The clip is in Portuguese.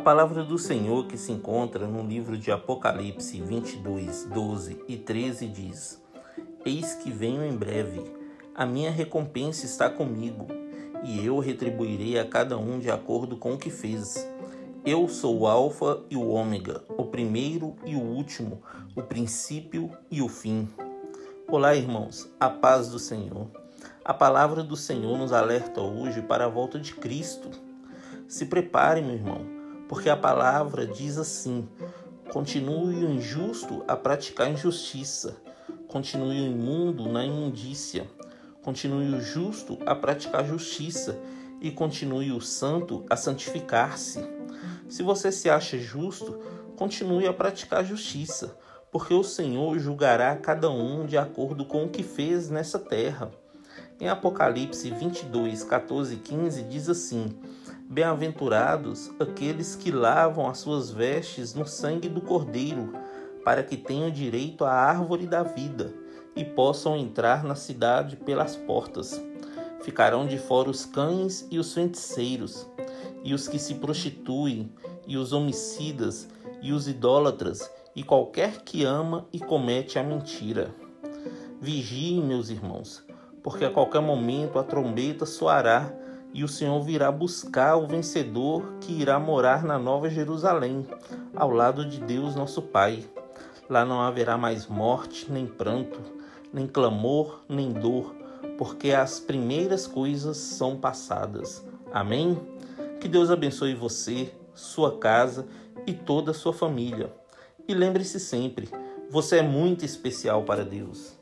palavra do Senhor que se encontra no livro de Apocalipse 22, 12 e 13 diz: Eis que venho em breve, a minha recompensa está comigo, e eu retribuirei a cada um de acordo com o que fez. Eu sou o Alfa e o Ômega, o primeiro e o último, o princípio e o fim. Olá, irmãos, a paz do Senhor. A palavra do Senhor nos alerta hoje para a volta de Cristo. Se prepare, meu irmão porque a palavra diz assim: continue o injusto a praticar injustiça, continue o imundo na imundícia, continue o justo a praticar justiça e continue o santo a santificar-se. Se você se acha justo, continue a praticar justiça, porque o Senhor julgará cada um de acordo com o que fez nessa terra. Em Apocalipse 22, 14 e 15 diz assim: Bem-aventurados aqueles que lavam as suas vestes no sangue do Cordeiro, para que tenham direito à árvore da vida e possam entrar na cidade pelas portas. Ficarão de fora os cães e os feiticeiros, e os que se prostituem, e os homicidas, e os idólatras, e qualquer que ama e comete a mentira. Vigiem, meus irmãos, porque a qualquer momento a trombeta soará e o Senhor virá buscar o vencedor que irá morar na Nova Jerusalém, ao lado de Deus nosso Pai. Lá não haverá mais morte, nem pranto, nem clamor, nem dor, porque as primeiras coisas são passadas. Amém? Que Deus abençoe você, sua casa e toda a sua família. E lembre-se sempre, você é muito especial para Deus.